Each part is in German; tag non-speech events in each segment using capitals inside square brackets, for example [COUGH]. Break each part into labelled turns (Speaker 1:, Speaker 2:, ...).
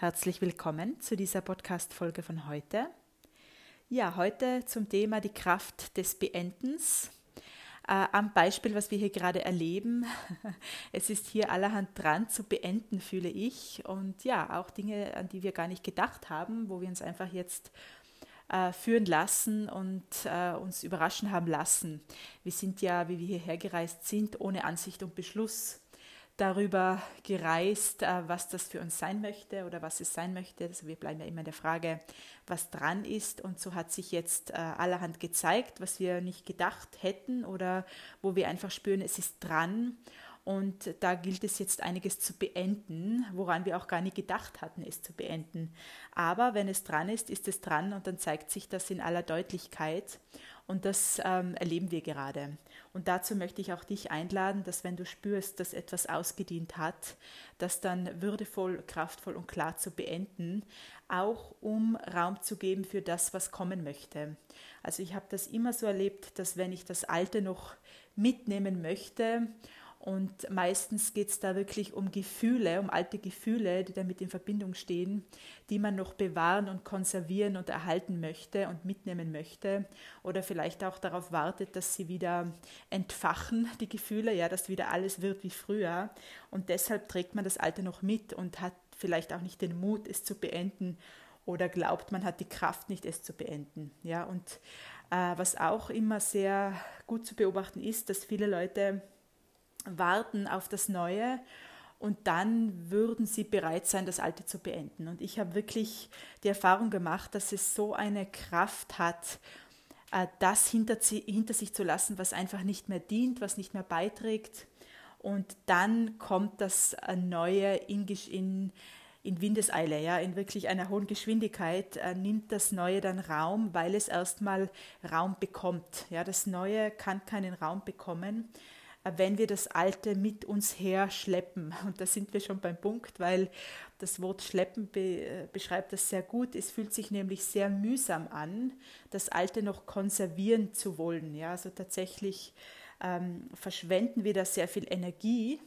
Speaker 1: Herzlich willkommen zu dieser Podcast-Folge von heute. Ja, heute zum Thema die Kraft des Beendens. Äh, am Beispiel, was wir hier gerade erleben. [LAUGHS] Es ist hier allerhand dran zu beenden, fühle ich. Und ja, auch Dinge, an die wir gar nicht gedacht haben, wo wir uns einfach jetzt äh, führen lassen und äh, uns überraschen haben lassen. Wir sind ja, wie wir hierher gereist sind, ohne Ansicht und Beschluss darüber gereist, äh, was das für uns sein möchte oder was es sein möchte. Also wir bleiben ja immer in der Frage, was dran ist. Und so hat sich jetzt äh, allerhand gezeigt, was wir nicht gedacht hätten oder wo wir einfach spüren, es ist dran. Und da gilt es jetzt einiges zu beenden, woran wir auch gar nicht gedacht hatten, es zu beenden. Aber wenn es dran ist, ist es dran und dann zeigt sich das in aller Deutlichkeit. Und das ähm, erleben wir gerade. Und dazu möchte ich auch dich einladen, dass wenn du spürst, dass etwas ausgedient hat, das dann würdevoll, kraftvoll und klar zu beenden, auch um Raum zu geben für das, was kommen möchte. Also ich habe das immer so erlebt, dass wenn ich das Alte noch mitnehmen möchte und meistens geht es da wirklich um Gefühle, um alte Gefühle, die damit in Verbindung stehen, die man noch bewahren und konservieren und erhalten möchte und mitnehmen möchte. Oder vielleicht auch darauf wartet, dass sie wieder entfachen, die Gefühle, ja, dass wieder alles wird wie früher. Und deshalb trägt man das Alte noch mit und hat vielleicht auch nicht den Mut, es zu beenden oder glaubt, man hat die Kraft nicht, es zu beenden. Ja, und äh, was auch immer sehr gut zu beobachten ist, dass viele Leute warten auf das Neue und dann würden sie bereit sein, das Alte zu beenden. Und ich habe wirklich die Erfahrung gemacht, dass es so eine Kraft hat, äh, das hinter, hinter sich zu lassen, was einfach nicht mehr dient, was nicht mehr beiträgt. Und dann kommt das äh, Neue in, in, in Windeseile, ja, in wirklich einer hohen Geschwindigkeit, äh, nimmt das Neue dann Raum, weil es erstmal Raum bekommt. Ja, das Neue kann keinen Raum bekommen, wenn wir das Alte mit uns her schleppen. [LAUGHS] Und da sind wir schon beim Punkt, weil das Wort schleppen be beschreibt das sehr gut. Es fühlt sich nämlich sehr mühsam an, das Alte noch konservieren zu wollen. Ja, also tatsächlich ähm, verschwenden wir da sehr viel Energie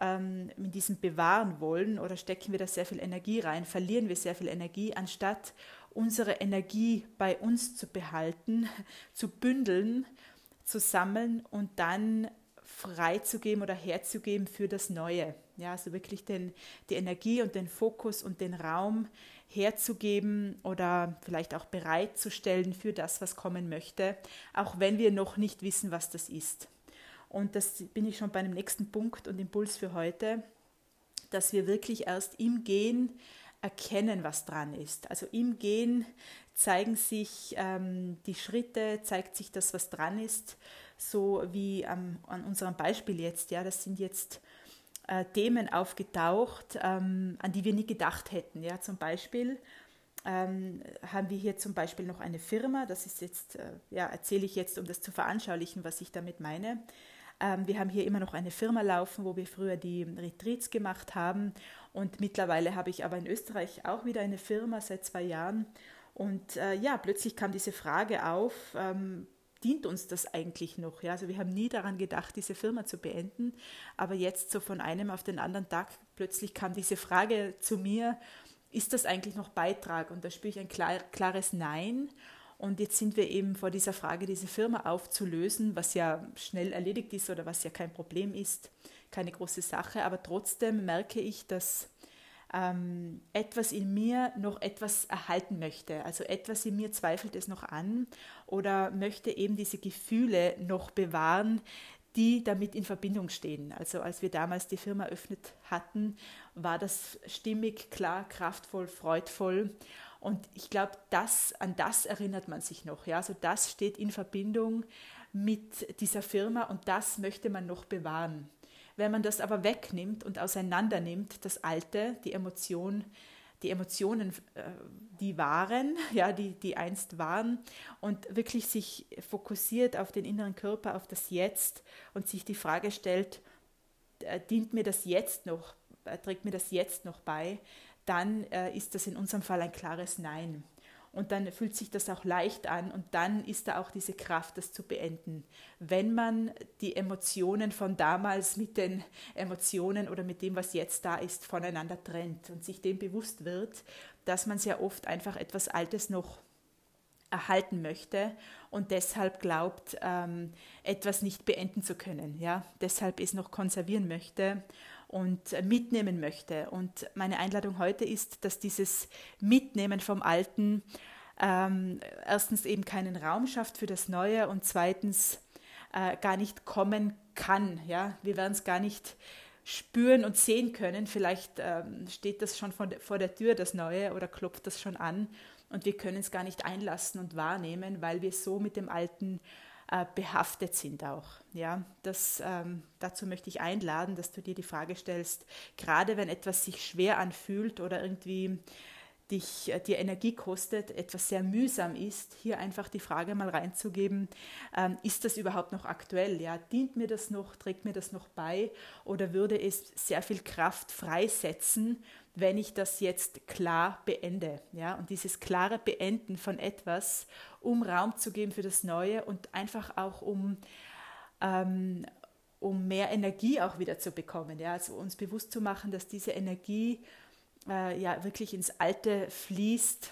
Speaker 1: ähm, in diesem Bewahren wollen oder stecken wir da sehr viel Energie rein, verlieren wir sehr viel Energie, anstatt unsere Energie bei uns zu behalten, [LAUGHS] zu bündeln, zu sammeln und dann freizugeben oder herzugeben für das Neue. Ja, also wirklich den, die Energie und den Fokus und den Raum herzugeben oder vielleicht auch bereitzustellen für das, was kommen möchte, auch wenn wir noch nicht wissen, was das ist. Und das bin ich schon bei einem nächsten Punkt und Impuls für heute, dass wir wirklich erst im Gehen erkennen, was dran ist. Also im Gehen zeigen sich ähm, die Schritte, zeigt sich das, was dran ist so wie ähm, an unserem Beispiel jetzt. Ja, das sind jetzt äh, Themen aufgetaucht, ähm, an die wir nie gedacht hätten. Ja, zum Beispiel ähm, haben wir hier zum Beispiel noch eine Firma. Das ist jetzt, äh, ja, erzähle ich jetzt, um das zu veranschaulichen, was ich damit meine. Ähm, wir haben hier immer noch eine Firma laufen, wo wir früher die Retreats gemacht haben. Und mittlerweile habe ich aber in Österreich auch wieder eine Firma seit zwei Jahren. Und äh, ja, plötzlich kam diese Frage auf, ähm, dient uns das eigentlich noch? Ja, also wir haben nie daran gedacht, diese Firma zu beenden, aber jetzt so von einem auf den anderen Tag plötzlich kam diese Frage zu mir, ist das eigentlich noch Beitrag? Und da spüre ich ein klar, klares Nein. Und jetzt sind wir eben vor dieser Frage, diese Firma aufzulösen, was ja schnell erledigt ist oder was ja kein Problem ist, keine große Sache. Aber trotzdem merke ich, dass ähm, etwas in mir noch etwas erhalten möchte. Also etwas in mir zweifelt es noch an oder möchte eben diese Gefühle noch bewahren, die damit in Verbindung stehen. Also als wir damals die Firma eröffnet hatten, war das stimmig, klar, kraftvoll, freudvoll. Und ich glaube, das, an das erinnert man sich noch. Ja? Also das steht in Verbindung mit dieser Firma und das möchte man noch bewahren. Wenn man das aber wegnimmt und auseinander nimmt, das Alte, die Emotion, die Emotionen, äh, die waren, [LAUGHS] ja, die, die einst waren, und wirklich sich fokussiert auf den inneren Körper, auf das Jetzt und sich die Frage stellt, äh, dient mir das jetzt noch, äh, trägt mir das jetzt noch bei, dann ist das in unserem Fall ein klares Nein. Und dann fühlt sich das auch leicht an und dann ist da auch diese Kraft, das zu beenden. Wenn man die Emotionen von damals mit den Emotionen oder mit dem, was jetzt da ist, voneinander trennt und sich dem bewusst wird, dass man sehr oft einfach etwas Altes noch erhalten möchte und deshalb glaubt, ähm, etwas nicht beenden zu können. Ja? Deshalb es noch konservieren möchte und mitnehmen möchte. Und meine Einladung heute ist, dass dieses Mitnehmen vom Alten ähm, erstens eben keinen Raum schafft für das Neue und zweitens äh, gar nicht kommen kann. Ja? Wir werden es gar nicht spüren und sehen können. Vielleicht ähm, steht das schon vor der Tür, das Neue, oder klopft das schon an und wir können es gar nicht einlassen und wahrnehmen, weil wir so mit dem Alten äh, behaftet sind auch. Ja, das, ähm, dazu möchte ich einladen, dass du dir die Frage stellst, gerade wenn etwas sich schwer anfühlt oder irgendwie dich, äh, dir Energie kostet, etwas sehr mühsam ist, hier einfach die Frage mal reinzugeben, ähm, ist das überhaupt noch aktuell? Ja? Dient mir das noch, trägt mir das noch bei oder würde es sehr viel Kraft freisetzen, wenn ich das jetzt klar beende? Ja? Und dieses klare Beenden von etwas, um Raum zu geben für das Neue und einfach auch um, ähm, um mehr Energie auch wieder zu bekommen. Ja? Also uns bewusst zu machen, dass diese Energie äh, ja wirklich ins Alte fließt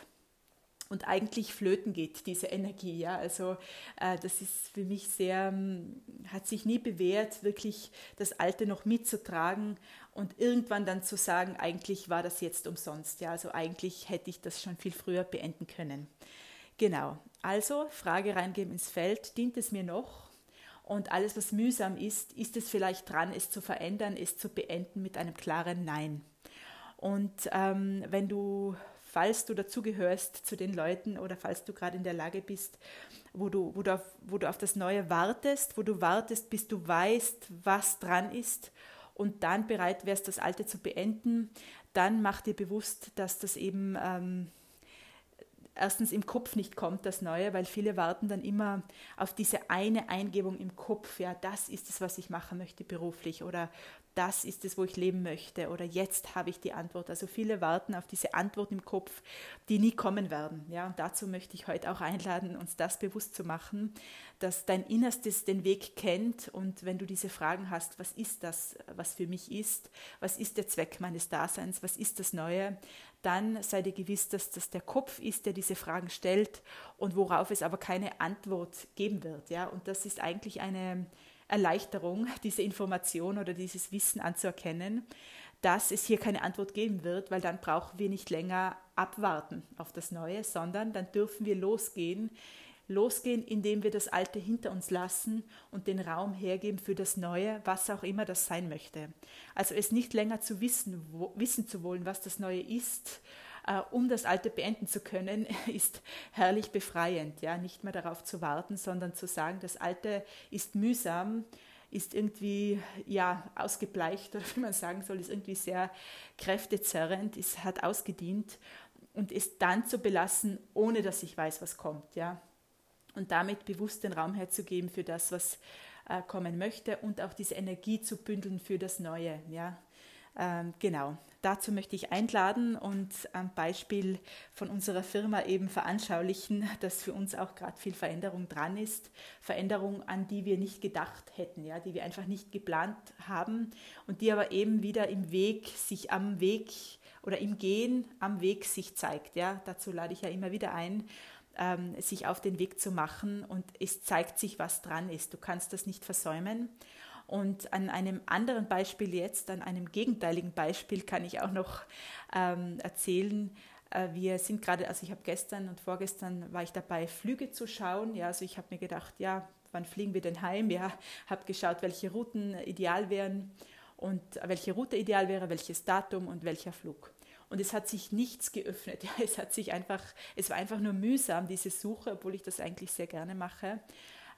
Speaker 1: und eigentlich flöten geht, diese Energie. Ja? Also äh, das ist für mich sehr, hm, hat sich nie bewährt, wirklich das Alte noch mitzutragen und irgendwann dann zu sagen, eigentlich war das jetzt umsonst. Ja? Also eigentlich hätte ich das schon viel früher beenden können. Genau, also Frage reingeben ins Feld, dient es mir noch? Und alles, was mühsam ist, ist es vielleicht dran, es zu verändern, es zu beenden mit einem klaren Nein. Und ähm, wenn du, falls du dazugehörst zu den Leuten oder falls du gerade in der Lage bist, wo du, wo, du auf, wo du auf das Neue wartest, wo du wartest, bis du weißt, was dran ist und dann bereit wärst, das Alte zu beenden, dann mach dir bewusst, dass das eben ähm, erstens im Kopf nicht kommt, das Neue, weil viele warten dann immer auf diese eine Eingebung im Kopf, ja, das ist es, was ich machen möchte beruflich. Oder das ist es, wo ich leben möchte oder jetzt habe ich die Antwort. Also viele warten auf diese Antwort im Kopf, die nie kommen werden. Ja, und dazu möchte ich heute auch einladen, uns das bewusst zu machen, dass dein Innerstes den Weg kennt und wenn du diese Fragen hast, was ist das, was für mich ist, was ist der Zweck meines Daseins, was ist das Neue, dann sei dir gewiss, dass das der Kopf ist, der diese Fragen stellt und worauf es aber keine Antwort geben wird. Ja, und das ist eigentlich eine Erleichterung, diese Information oder dieses Wissen anzuerkennen, dass es hier keine Antwort geben wird, weil dann brauchen wir nicht länger abwarten auf das Neue, sondern dann dürfen wir losgehen. Losgehen, indem wir das Alte hinter uns lassen und den Raum hergeben für das Neue, was auch immer das sein möchte. Also es nicht länger zu wissen, wo, wissen zu wollen, was das Neue ist, äh, um das Alte beenden zu können, [LAUGHS] ist herrlich befreiend. Ja? Nicht mehr darauf zu warten, sondern zu sagen, das Alte ist mühsam, ist irgendwie ja, ausgebleicht [LAUGHS] oder wie man sagen soll, ist irgendwie sehr kräftezerrend, ist, hat ausgedient und es dann zu belassen, ohne dass ich weiß, was kommt. Ja? Und damit bewusst den Raum herzugeben für das, was äh, kommen möchte und auch diese Energie zu bündeln für das Neue. Ja? Ähm, genau, dazu möchte ich einladen und am Beispiel von unserer Firma eben veranschaulichen, dass für uns auch gerade viel Veränderung dran ist. Veränderung, an die wir nicht gedacht hätten, ja, die wir einfach nicht geplant haben und die aber eben wieder im Weg, sich am Weg oder im Gehen am Weg sich zeigt. Ja. Dazu lade ich ja immer wieder ein ähm, sich auf den Weg zu machen und es zeigt sich, was dran ist. Du kannst das nicht versäumen. Und an einem anderen Beispiel jetzt, an einem gegenteiligen Beispiel kann ich auch noch ähm, erzählen, äh, wir sind gerade, also ich habe gestern und vorgestern war ich dabei, Flüge zu schauen. Ja, also ich habe mir gedacht, ja, wann fliegen wir denn heim? Ja, habe geschaut, welche Routen ideal wären und welche Route ideal wäre, welches Datum und welcher Flug. Und es hat sich nichts geöffnet. [LAUGHS] Ja, es hat sich einfach, es war einfach nur mühsam, diese Suche, obwohl ich das eigentlich sehr gerne mache.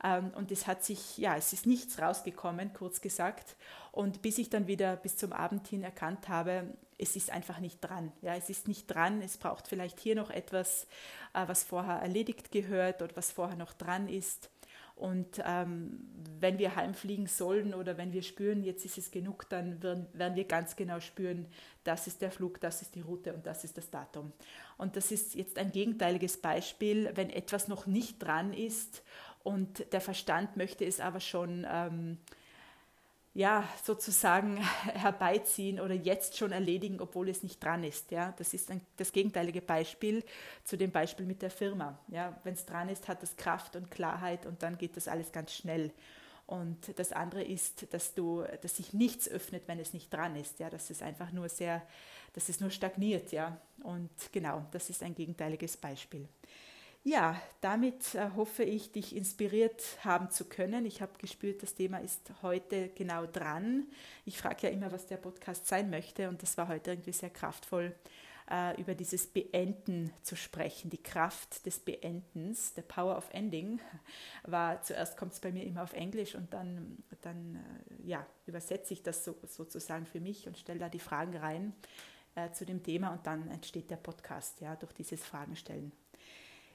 Speaker 1: Ähm, und es hat sich, ja, es ist nichts rausgekommen, kurz gesagt. Und bis ich dann wieder bis zum Abend hin erkannt habe, es ist einfach nicht dran. Ja, es ist nicht dran. Es braucht vielleicht hier noch etwas, äh, was vorher erledigt gehört oder was vorher noch dran ist. Und ähm, wenn wir heimfliegen sollen oder wenn wir spüren, jetzt ist es genug, dann werden, werden wir ganz genau spüren, das ist der Flug, das ist die Route und das ist das Datum. Und das ist jetzt ein gegenteiliges Beispiel, wenn etwas noch nicht dran ist und der Verstand möchte es aber schon ähm, ja, sozusagen [LAUGHS] herbeiziehen oder jetzt schon erledigen, obwohl es nicht dran ist. Ja? Das ist ein, das gegenteilige Beispiel zu dem Beispiel mit der Firma. Ja? Wenn es dran ist, hat es Kraft und Klarheit und dann geht das alles ganz schnell. Und das andere ist, dass du, dass sich nichts öffnet, wenn es nicht dran ist. Ja, dass es einfach nur sehr, dass es nur stagniert. Ja, und genau, das ist ein gegenteiliges Beispiel. Ja, damit äh, hoffe ich, dich inspiriert haben zu können. Ich habe gespürt, das Thema ist heute genau dran. Ich frage ja immer, was der Podcast sein möchte und das war heute irgendwie sehr kraftvoll, äh, über dieses Beenden zu sprechen. Die Kraft des Beendens, the power of ending, war zuerst kommt es bei mir immer auf Englisch und dann, dann äh, ja, übersetze ich das so, sozusagen für mich und stelle da die Fragen rein zu dem Thema und dann entsteht der Podcast, ja, durch dieses Fragenstellen.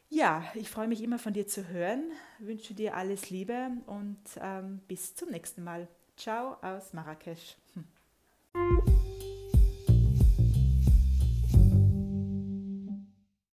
Speaker 1: Ja, ich freue mich immer von dir zu hören, wünsche dir alles Liebe und ähm, bis zum nächsten Mal. Ciao aus Marrakesch. Hm. [LAUGHS]